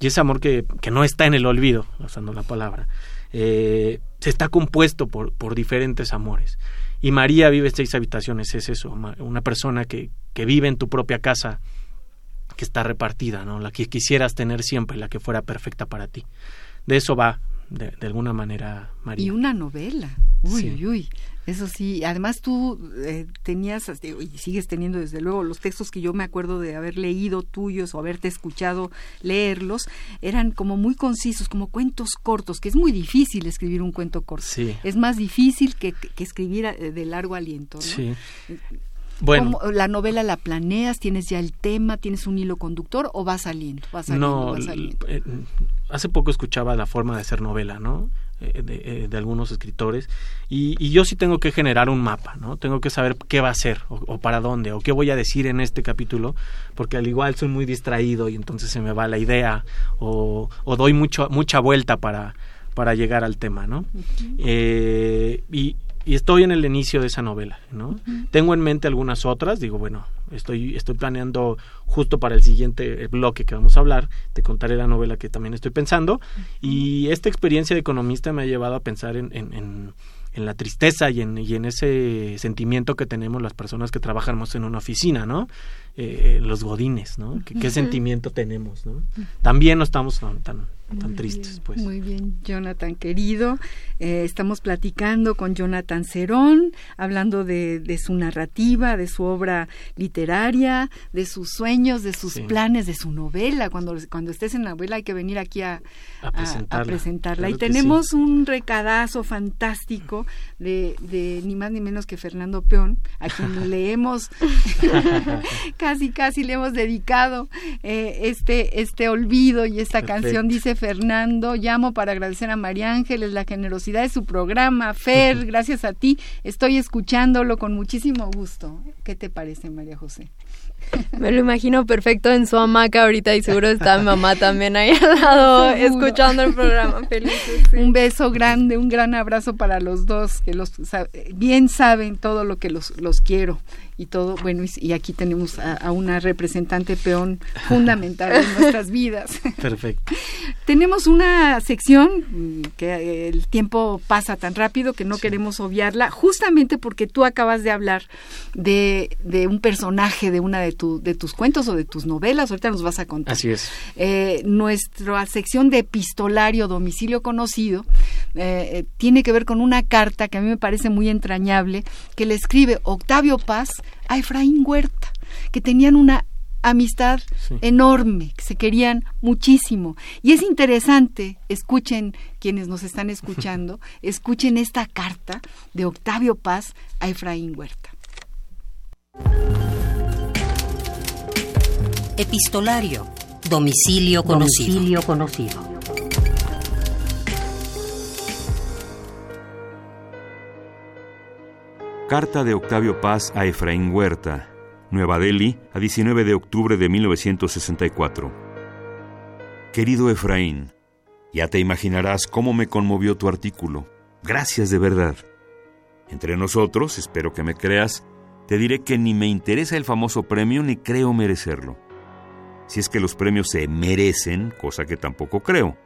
Y ese amor que, que, no está en el olvido, usando la palabra, eh, se está compuesto por, por diferentes amores. Y María vive seis habitaciones, es eso, una persona que, que vive en tu propia casa, que está repartida, ¿no? La que quisieras tener siempre, la que fuera perfecta para ti. De eso va, de, de alguna manera, María. Y una novela. Uy, uy, uy. Eso sí, además tú eh, tenías, y sigues teniendo desde luego, los textos que yo me acuerdo de haber leído tuyos o haberte escuchado leerlos, eran como muy concisos, como cuentos cortos, que es muy difícil escribir un cuento corto. Sí. Es más difícil que, que escribir eh, de largo aliento. ¿no? Sí. Bueno, ¿La novela la planeas? ¿Tienes ya el tema? ¿Tienes un hilo conductor o va saliendo? Va saliendo, no, va saliendo? Eh, hace poco escuchaba la forma de hacer novela, ¿no? Eh, eh, de, algunos escritores y, y, yo sí tengo que generar un mapa, ¿no? Tengo que saber qué va a ser o, para dónde o qué voy a decir en este capítulo porque al igual soy muy distraído y entonces se me va la idea o, o doy mucho, mucha vuelta para, para llegar al tema, ¿no? eh, y, y estoy en el inicio de esa novela, ¿no? Tengo en mente algunas otras, digo, bueno, estoy, estoy planeando justo para el siguiente bloque que vamos a hablar, te contaré la novela que también estoy pensando, y esta experiencia de economista me ha llevado a pensar en, en, en, la tristeza y en, y en ese sentimiento que tenemos las personas que trabajamos en una oficina, ¿no? Eh, los godines, ¿no? ¿Qué, sentimiento tenemos, ¿no? También no estamos tan, tan tan tristes, pues. Muy bien, Jonathan querido. Eh, estamos platicando con Jonathan Cerón, hablando de, de, su narrativa, de su obra literaria, de sus sueños, de sus planes, de su novela. Cuando, cuando estés en la novela hay que venir aquí a, a presentarla. y tenemos un recadazo fantástico de, de ni más ni menos que Fernando Peón, a quien *laughs* le hemos, *laughs* casi, casi le hemos dedicado eh, este, este olvido y esta canción, dice Fernando, llamo para agradecer a María Ángeles la generosidad de su programa. Fer, gracias a ti, estoy escuchándolo con muchísimo gusto. ¿Qué te parece, María José? Me lo imagino perfecto en su hamaca ahorita y seguro está mi mamá también ahí al lado *laughs* escuchando el programa. Felices. Un beso grande, un gran abrazo para los dos que los bien saben todo lo que los, los quiero y todo, bueno, y, aquí tenemos a, una representante peón fundamental en nuestras vidas. *laughs* Perfecto. tenemos una sección mm, que el tiempo pasa tan rápido que no queremos obviarla, justamente porque tú acabas de hablar de, de un personaje de una de, tu, de tus cuentos o de tus novelas, ahorita nos vas a contar. Así es. Eh, nuestra sección de epistolario domicilio conocido eh, eh, tiene que ver con una carta que a mí me parece muy entrañable, que le escribe Octavio Paz a Efraín Huerta, que tenían una amistad enorme, que se querían muchísimo. Y es interesante, escuchen quienes nos están *laughs* escuchando, escuchen esta carta de Octavio Paz a Efraín Huerta. Epistolario. Domicilio conocido. Domicilio conocido. Carta de Octavio Paz a Efraín Huerta, Nueva Delhi, a 19 de octubre de 1964. Querido Efraín, ya te imaginarás cómo me conmovió tu artículo. Gracias de verdad. Entre nosotros, espero que me creas, te diré que ni me interesa el famoso premio ni creo merecerlo. Si es que los premios se merecen, cosa que tampoco creo.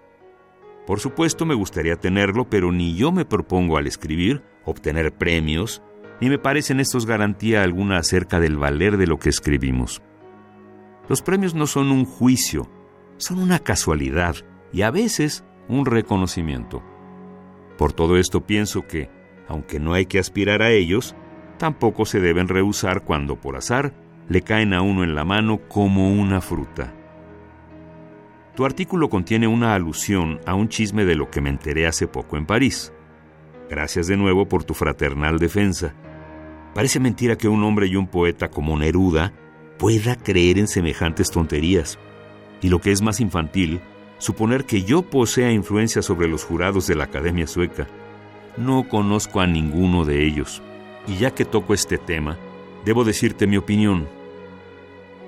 Por supuesto me gustaría tenerlo, pero ni yo me propongo al escribir obtener premios, ni me parecen estos garantía alguna acerca del valer de lo que escribimos. Los premios no son un juicio, son una casualidad y a veces un reconocimiento. Por todo esto pienso que, aunque no hay que aspirar a ellos, tampoco se deben rehusar cuando por azar le caen a uno en la mano como una fruta. Tu artículo contiene una alusión a un chisme de lo que me enteré hace poco en París. Gracias de nuevo por tu fraternal defensa. Parece mentira que un hombre y un poeta como Neruda pueda creer en semejantes tonterías. Y lo que es más infantil, suponer que yo posea influencia sobre los jurados de la Academia Sueca. No conozco a ninguno de ellos. Y ya que toco este tema, debo decirte mi opinión.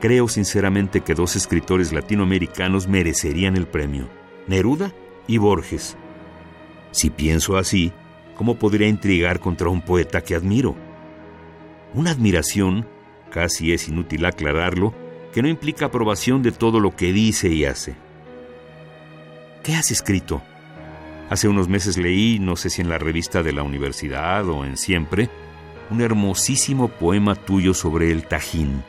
Creo sinceramente que dos escritores latinoamericanos merecerían el premio, Neruda y Borges. Si pienso así, ¿cómo podría intrigar contra un poeta que admiro? Una admiración, casi es inútil aclararlo, que no implica aprobación de todo lo que dice y hace. ¿Qué has escrito? Hace unos meses leí, no sé si en la revista de la universidad o en Siempre, un hermosísimo poema tuyo sobre el Tajín.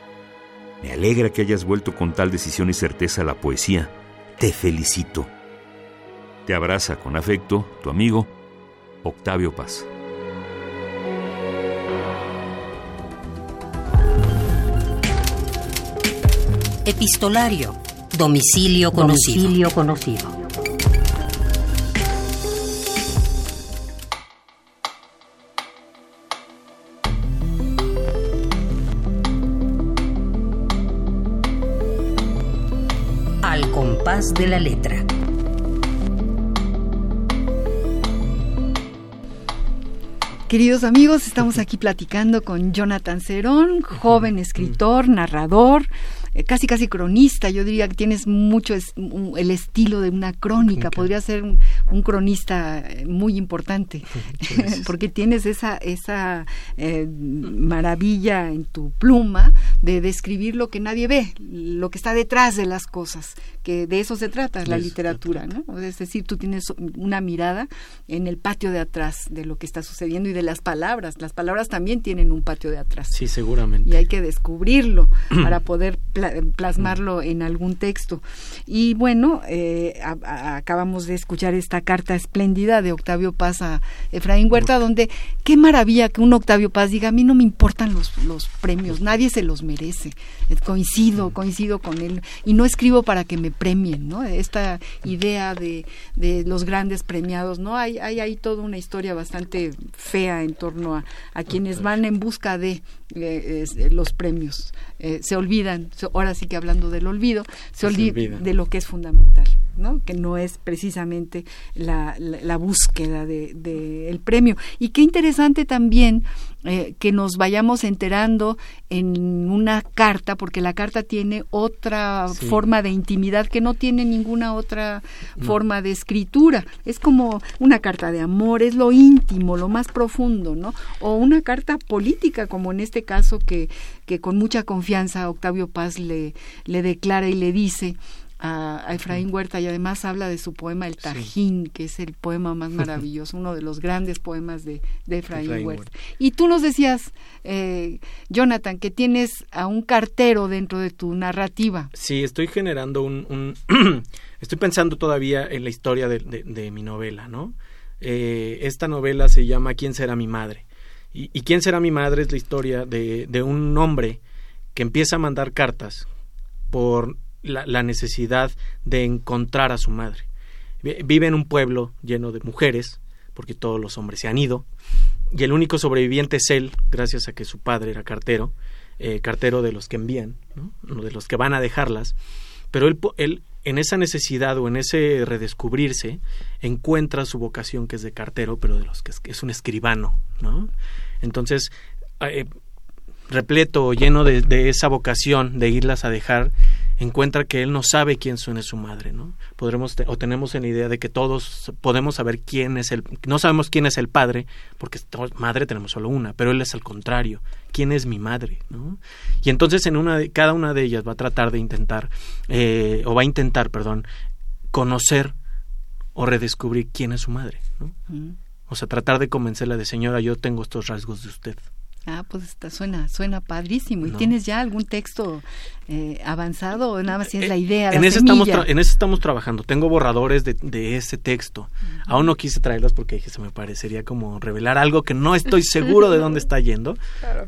Me alegra que hayas vuelto con tal decisión y certeza a la poesía. Te felicito. Te abraza con afecto tu amigo Octavio Paz. Epistolario. Domicilio conocido. Domicilio conocido. Al compás de la letra. Queridos amigos, estamos aquí platicando con Jonathan Cerón, joven escritor, narrador, casi casi cronista. Yo diría que tienes mucho es- el estilo de una crónica. Podría ser un, un cronista eh, muy importante, *laughs* *laughs* porque tienes esa esa eh, maravilla en tu pluma de describir lo que nadie ve, lo que está detrás de las cosas, que de eso se trata la literatura, ¿no? Es decir, tú tienes una mirada en el patio de atrás de lo que está sucediendo y de las palabras. Las palabras también tienen un patio de atrás. Sí, seguramente. Y hay que descubrirlo *clears throat* para poder pla- plasmarlo en algún texto. Y bueno, eh, a- a- acabamos de escuchar esta carta espléndida de Octavio Paz a Efraín Huerta, donde qué maravilla que un Octavio Paz diga, a mí no me importan los, los premios, nadie se los merece. Eh, Coincido, coincido con él. Y no escribo para que me premien, ¿no? Esta idea de, de los grandes premiados, ¿no? Hay, hay ahí toda una historia bastante fea en torno a, a quienes van en busca de eh, es- los premios. Eh, se olvidan, ahora sí que hablando del olvido, se, Se olvi- olvidan. de lo que es fundamental, ¿no? Que no es precisamente la, la, la búsqueda de, de el premio. Y qué interesante también eh, que nos vayamos enterando en una carta, porque la carta tiene otra Sí. forma de intimidad que no tiene ninguna otra forma de escritura. Es como una carta de amor, es lo íntimo, lo más profundo, ¿no? O una carta política, como en este caso que, que con mucha confianza Octavio Paz le, le declara y le dice a, a Efraín Huerta y además habla de su poema El Tajín, que es el poema más *laughs* maravilloso, uno de los grandes poemas de, de Efraín, Efraín Huerta. Huerta. Y tú nos decías, eh, Jonathan, que tienes a un cartero dentro de tu narrativa. Sí, estoy generando un... un- *clears throat* estoy pensando todavía en la historia de, de- de mi novela, ¿no? Eh, esta novela se llama ¿Quién será mi madre? Y, y ¿Quién será mi madre? es la historia de, de un hombre que empieza a mandar cartas por la, necesidad de encontrar a su madre. Vi- Vive en un pueblo lleno de mujeres, porque todos los hombres se han ido, y el único sobreviviente es él, gracias a que su padre era cartero, eh, cartero de los que envían, de los que van a dejarlas. pero él, él en esa necesidad o en ese redescubrirse encuentra su vocación que es de cartero, pero de los que es, un escribano, ¿no? Entonces, eh, repleto, lleno de, de, esa vocación de irlas a dejar, encuentra que él no sabe quién suene su madre, ¿no? Podremos o tenemos en la idea de que todos podemos saber quién es el no sabemos quién es el padre, porque madre tenemos solo una, pero él es al contrario, quién es mi madre, ¿no? Y entonces en una de, cada una de ellas va a tratar de intentar eh, o va a intentar, perdón, conocer o redescubrir quién es su madre, ¿no? Mm. O sea, tratar de convencerla de señora, yo tengo estos rasgos de usted. Ah, pues está, suena, suena padrísimo. ¿Y tienes ya algún texto eh, avanzado o nada más tienes la idea? en, ese estamos en ese estamos trabajando. Tengo borradores de, de ese texto. Aún no quise traerlos porque dije, se me parecería como revelar algo que no estoy seguro de dónde *laughs* está yendo.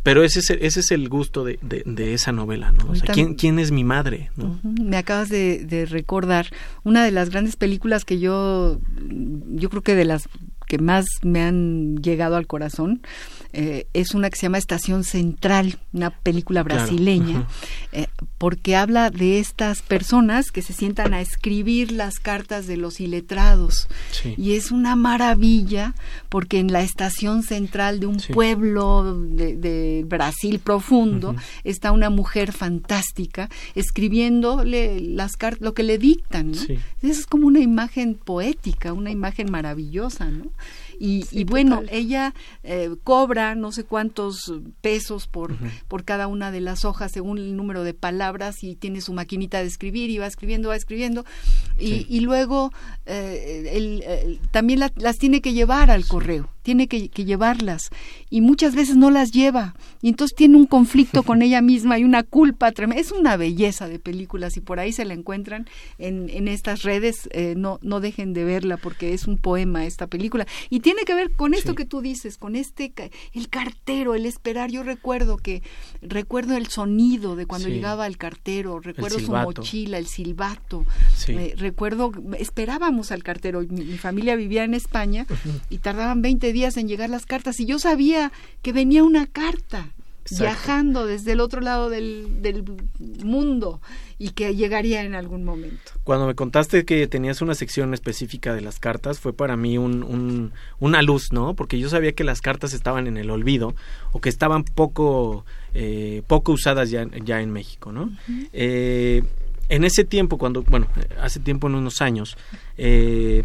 Pero ese es, el, ese es el gusto de, de, esa novela, ¿no? O sea, ¿quién, ¿quién, es mi madre? ¿no? Me acabas de, de recordar una de las grandes películas que yo, yo creo que de las que más me han llegado al corazón eh, es una que se llama Estación Central, una película brasileña, eh, porque habla de estas personas que se sientan a escribir las cartas de los iletrados. Y es una maravilla porque en la estación central de un pueblo de, Brasil profundo está una mujer fantástica escribiéndole las cartas, lo que le dictan. ¿no? Es como una imagen poética, una imagen maravillosa. ¿no? Y, bueno, ella eh, cobra no sé cuántos pesos por, por cada una de las hojas según el número de palabras y tiene su maquinita de escribir y va escribiendo, va escribiendo. Y, y luego eh, también las tiene que llevar al correo tiene que, llevarlas. Y muchas veces no las lleva. Y entonces tiene un conflicto con ella misma y una culpa tremenda. Es una belleza de películas y por ahí se la encuentran en, en estas redes, eh, no, no dejen de verla porque es un poema esta película. Y tiene que ver con esto que tú dices, con este, el cartero, el esperar. Yo recuerdo que, recuerdo el sonido de cuando llegaba el cartero, recuerdo su mochila, el silbato, eh, recuerdo, esperábamos al cartero, mi, mi familia vivía en España y tardaban 20 días en llegar las cartas y yo sabía que venía una carta viajando desde el otro lado del, del, mundo y que llegaría en algún momento. Cuando me contaste que tenías una sección específica de las cartas, fue para mí un, un, una luz, ¿no? Porque yo sabía que las cartas estaban en el olvido o que estaban poco, eh, poco usadas ya, ya en México, ¿no? eh, en ese tiempo, cuando, bueno, hace tiempo, en unos años, eh,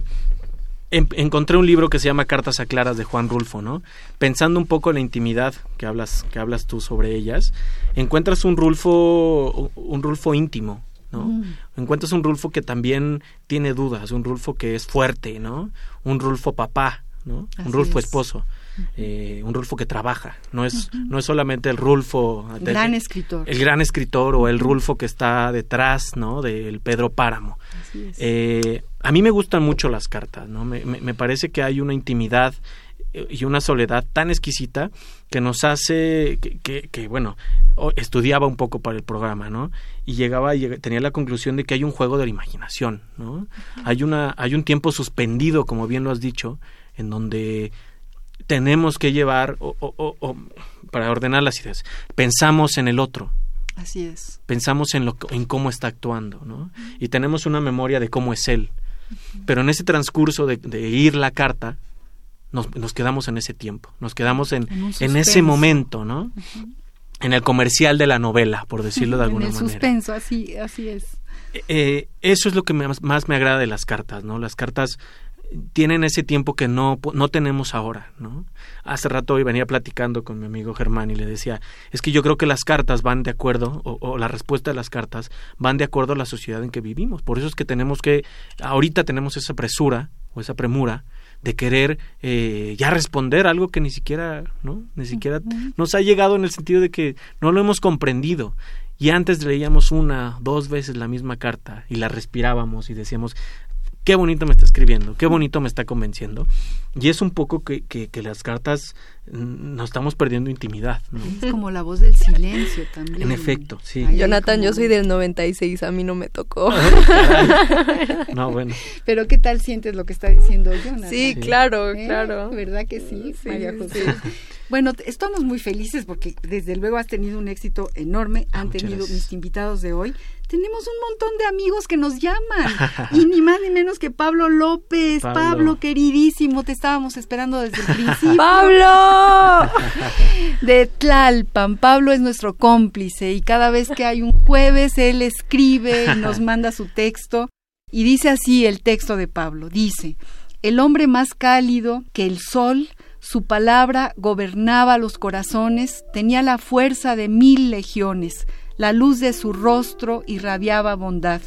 encontré un libro que se llama Cartas a Claras de Juan Rulfo, ¿no? Pensando un poco en la intimidad que hablas, que hablas tú sobre ellas, encuentras un Rulfo, un Rulfo íntimo, ¿no? Mm. Encuentras un Rulfo que también tiene dudas, un Rulfo que es fuerte, ¿no? Un Rulfo papá, ¿no? un Rulfo esposo. Eh, un Rulfo que trabaja, no es, no es solamente el Rulfo el gran escritor, el gran escritor o el Rulfo que está detrás, ¿no? Del Pedro Páramo. Eh, a mí me gustan mucho las cartas, ¿no? Me, me, parece que hay una intimidad eh, y una soledad tan exquisita que nos hace que, que, bueno estudiaba un poco para el programa no y llegaba y tenía la conclusión de que hay un juego de la imaginación no hay una hay un tiempo suspendido como bien lo has dicho en donde tenemos que llevar o, o, para ordenar las ideas pensamos en el otro. Así es. Pensamos en lo en cómo está actuando no y tenemos una memoria de cómo es él pero en ese transcurso de, ir la carta, nos, nos, quedamos en ese tiempo, nos quedamos en, en, ese momento, ¿no? En el comercial de la novela, por decirlo de *laughs* alguna manera. En el suspenso, así, así es. Eh, eso es lo que más, más, me agrada de las cartas, ¿no? Las cartas tienen ese tiempo que no, no tenemos ahora, ¿no? Hace rato hoy venía platicando con mi amigo Germán y le decía, es que yo creo que las cartas van de acuerdo, o, la respuesta de las cartas van de acuerdo a la sociedad en que vivimos. Por eso es que tenemos que, ahorita tenemos esa presura o esa premura de querer eh, ya responder algo que ni siquiera, ¿no? Ni siquiera nos ha llegado en el sentido de que no lo hemos comprendido. Y antes leíamos una, dos veces la misma carta y la respirábamos y decíamos, qué bonito me está escribiendo, qué bonito me está convenciendo. Y es un poco que, que, las cartas nos estamos perdiendo intimidad. Es como la voz del silencio también. En efecto, sí. Jonathan, yo soy del 96, a mí no me tocó. *laughs* no, bueno. Pero ¿qué tal sientes lo que está diciendo Jonathan? Sí, claro, ¿Eh? claro. ¿Verdad que sí, María José? Bueno, estamos muy felices porque desde luego has tenido un éxito enorme, Ah, han tenido gracias. mis invitados de hoy. Tenemos un montón de amigos que nos llaman y ni más ni menos que Pablo López. Pablo, Pablo. queridísimo, te estábamos esperando desde el *laughs* principio. ¡Pablo! *laughs* de Tlalpan. Pablo es nuestro cómplice y cada vez que hay un jueves él escribe y nos *laughs* manda su texto y dice así el texto de Pablo. Dice, el hombre más cálido que el sol, su palabra gobernaba los corazones, tenía la fuerza de mil legiones, la luz de su rostro irradiaba bondad.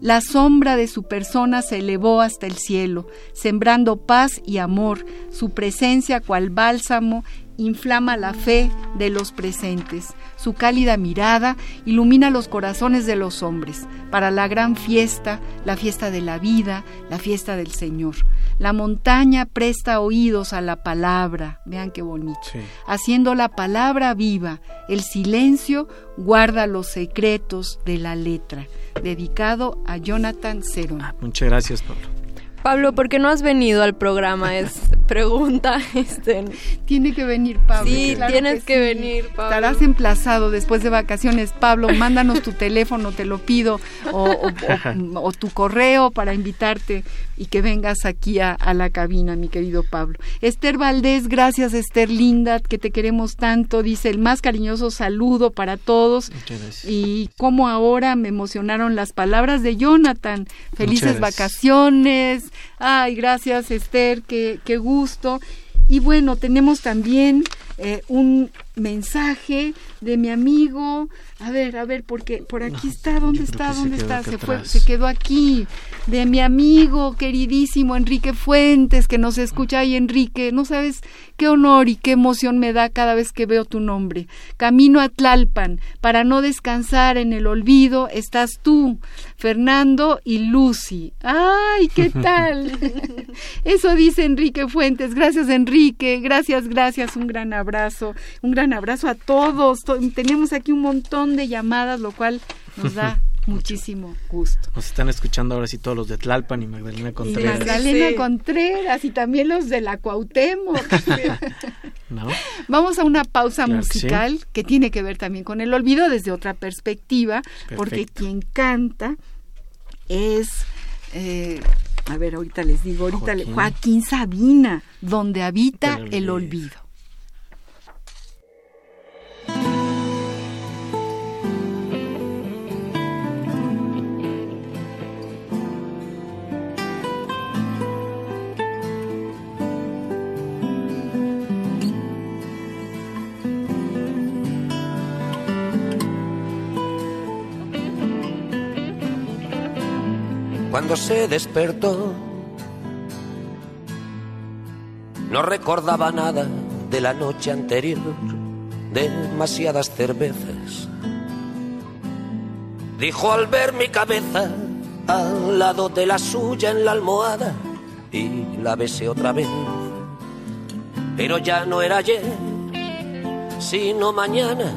La sombra de su persona se elevó hasta el cielo, sembrando paz y amor. Su presencia, cual bálsamo, inflama la fe de los presentes. Su cálida mirada ilumina los corazones de los hombres para la gran fiesta, la fiesta de la vida, la fiesta del Señor. La montaña presta oídos a la palabra, vean qué bonito, Sí. haciendo la palabra viva. El silencio guarda los secretos de la letra. Dedicado a Jonathan Cerón. Ah, muchas gracias, Pablo. Pablo, ¿por qué no has venido al programa? Es *laughs* pregunta. *laughs* Este, Tiene que venir Pablo. Sí, claro tienes que sí. venir, Pablo. Estarás emplazado después de vacaciones, Pablo. Mándanos tu teléfono, te lo pido, o, o- o- o tu correo para invitarte y que vengas aquí a, a la cabina, mi querido Pablo. Esther Valdés, gracias Esther Linda, que te queremos tanto. Dice el más cariñoso saludo para todos. Muchas gracias. Y cómo ahora me emocionaron las palabras de Jonathan. Felices vacaciones. Ay, gracias Esther, qué, qué gusto. Y bueno, tenemos también eh, un mensaje de mi amigo. A ver, a ver, porque por aquí está, ¿dónde está? ¿Dónde está? Se fue, atrás. se quedó aquí. De mi amigo queridísimo Enrique Fuentes, que nos escucha. Ay, Enrique, no sabes qué honor y qué emoción me da cada vez que veo tu nombre. Camino a Tlalpan, para no descansar en el olvido, estás tú, Fernando y Lucy. ¡Ay, qué *laughs* tal! Eso dice Enrique Fuentes. Gracias, Enrique. Gracias, gracias. Un gran abrazo. Un gran abrazo a todos. To- Tenemos aquí un montón de llamadas, lo cual nos da *laughs* muchísimo gusto. Nos están escuchando ahora sí todos los de Tlalpan y Magdalena Y Contreras. Magdalena Sí. Contreras y también los de la Cuauhtémoc. *laughs* ¿No? Vamos a una pausa Claro que musical que tiene que ver también con el olvido desde otra perspectiva, porque quien canta es, eh, a ver, ahorita les digo, ahorita le- Joaquín. Joaquín Sabina, donde habita El el olvido. Cuando se despertó, no recordaba nada de la noche anterior, demasiadas cervezas. Dijo al ver mi cabeza al lado de la suya en la almohada y la besé otra vez. Pero ya no era ayer, sino mañana.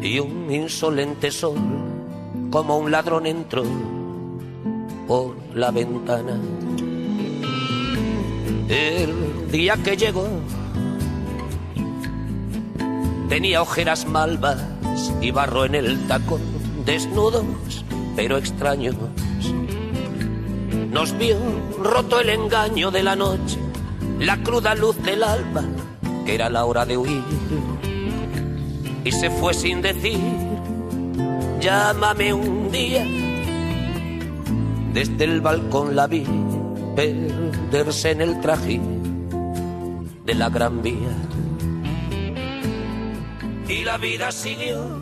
Y un insolente sol, como un ladrón entró por la ventana. El día que llegó, tenía ojeras malvas y barro en el tacón, desnudos pero extraños. Nos vio roto el engaño de la noche, la cruda luz del alba, que era la hora de huir. Y se fue sin decir, llámame un día. Desde el balcón la vi perderse en el trajín de la gran vía. Y la vida siguió.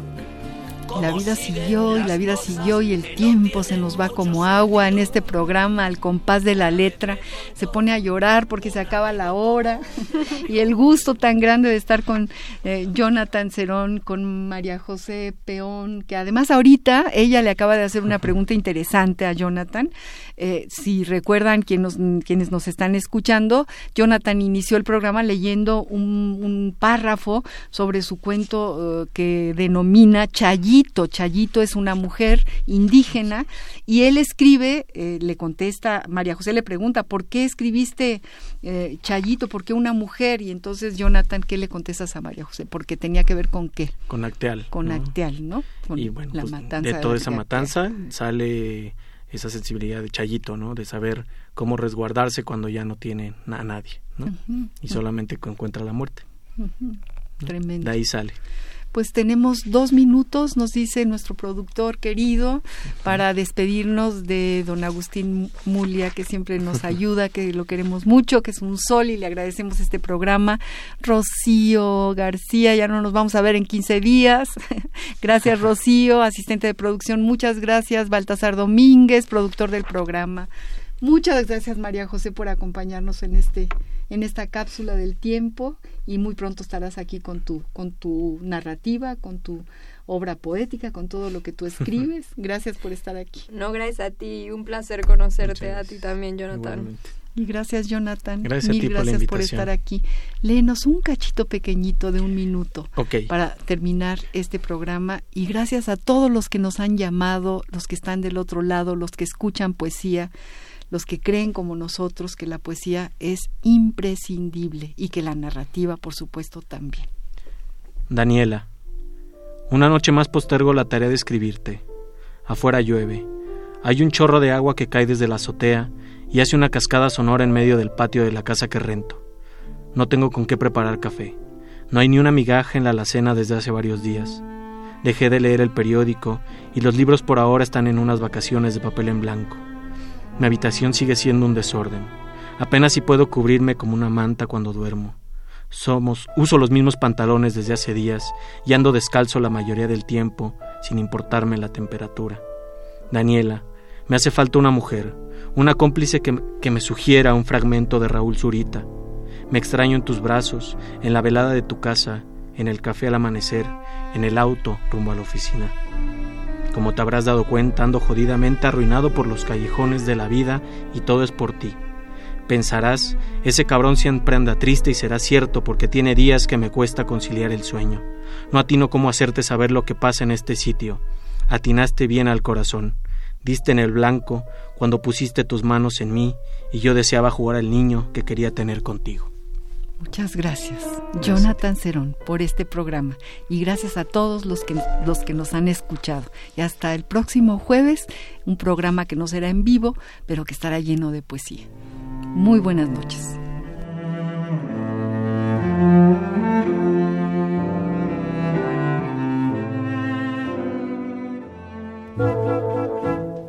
La vida siguió y la vida siguió y el tiempo se nos va como agua en este programa al compás de la letra. Se pone a llorar porque se acaba la hora *laughs* y el gusto tan grande de estar con eh, Jonathan Cerón, con María José Peón, que además ahorita ella le acaba de hacer una pregunta interesante a Jonathan. Eh, si recuerdan quien nos- quienes nos están escuchando, Jonathan inició el programa leyendo un, un párrafo sobre su cuento eh, que denomina Chayito. Chayito es una mujer indígena y él escribe, eh, le contesta, María José le pregunta, ¿por qué escribiste eh, Chayito? ¿Por qué una mujer? Y entonces Jonathan, ¿qué le contestas a María José? Porque tenía que ver con qué? Con Acteal. Con Acteal, ¿no? Con y bueno, pues, de toda esa matanza sale esa sensibilidad de Chayito, ¿no? De saber cómo resguardarse cuando ya no tiene a nadie, ¿no? y solamente encuentra la muerte. Tremendo. De ahí sale pues tenemos dos minutos, nos dice nuestro productor querido, para despedirnos de don Agustín Mulia, que siempre nos ayuda, que lo queremos mucho, que es un sol y le agradecemos este programa. Rocío García, ya no nos vamos a ver en 15 días. *laughs* gracias, Rocío, asistente de producción, muchas gracias. Baltasar Domínguez, productor del programa. Muchas gracias María José por acompañarnos en este en esta cápsula del tiempo y muy pronto estarás aquí con tu con tu narrativa, con tu obra poética, con todo lo que tú *laughs* escribes. Gracias por estar aquí. No, gracias a ti, un placer conocerte a ti también, Jonathan. Y gracias, Jonathan. Gracias Mil gracias por, estar aquí. Léenos un cachito pequeñito de un minuto para terminar este programa. Y gracias a todos los que nos han llamado, los que están del otro lado, los que escuchan poesía los que creen como nosotros que la poesía es imprescindible y que la narrativa, por supuesto, también. Daniela, una noche más postergo la tarea de escribirte. Afuera llueve. Hay un chorro de agua que cae desde la azotea y hace una cascada sonora en medio del patio de la casa que rento. No tengo con qué preparar café. No hay ni una migaja en la alacena desde hace varios días. Dejé de leer el periódico y los libros por ahora están en unas vacaciones de papel en blanco. Mi habitación sigue siendo un desorden. Apenas si puedo cubrirme como una manta cuando duermo. Somos, uso los mismos pantalones desde hace días y ando descalzo la mayoría del tiempo, sin importarme la temperatura. Daniela, me hace falta una mujer, una cómplice que, que me sugiera un fragmento de Raúl Zurita. Me extraño en tus brazos, en la velada de tu casa, en el café al amanecer, en el auto rumbo a la oficina. Como te habrás dado cuenta, ando jodidamente arruinado por los callejones de la vida y todo es por ti. Pensarás, ese cabrón siempre anda triste y será cierto porque tiene días que me cuesta conciliar el sueño. No atino cómo hacerte saber lo que pasa en este sitio. Atinaste bien al corazón. Diste en el blanco cuando pusiste tus manos en mí y yo deseaba jugar al niño que quería tener contigo. Muchas gracias, Jonathan Cerón, por este programa y gracias a todos los que, los que nos han escuchado. Y hasta el próximo jueves, un programa que no será en vivo, pero que estará lleno de poesía. Muy buenas noches.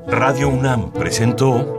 Radio UNAM presentó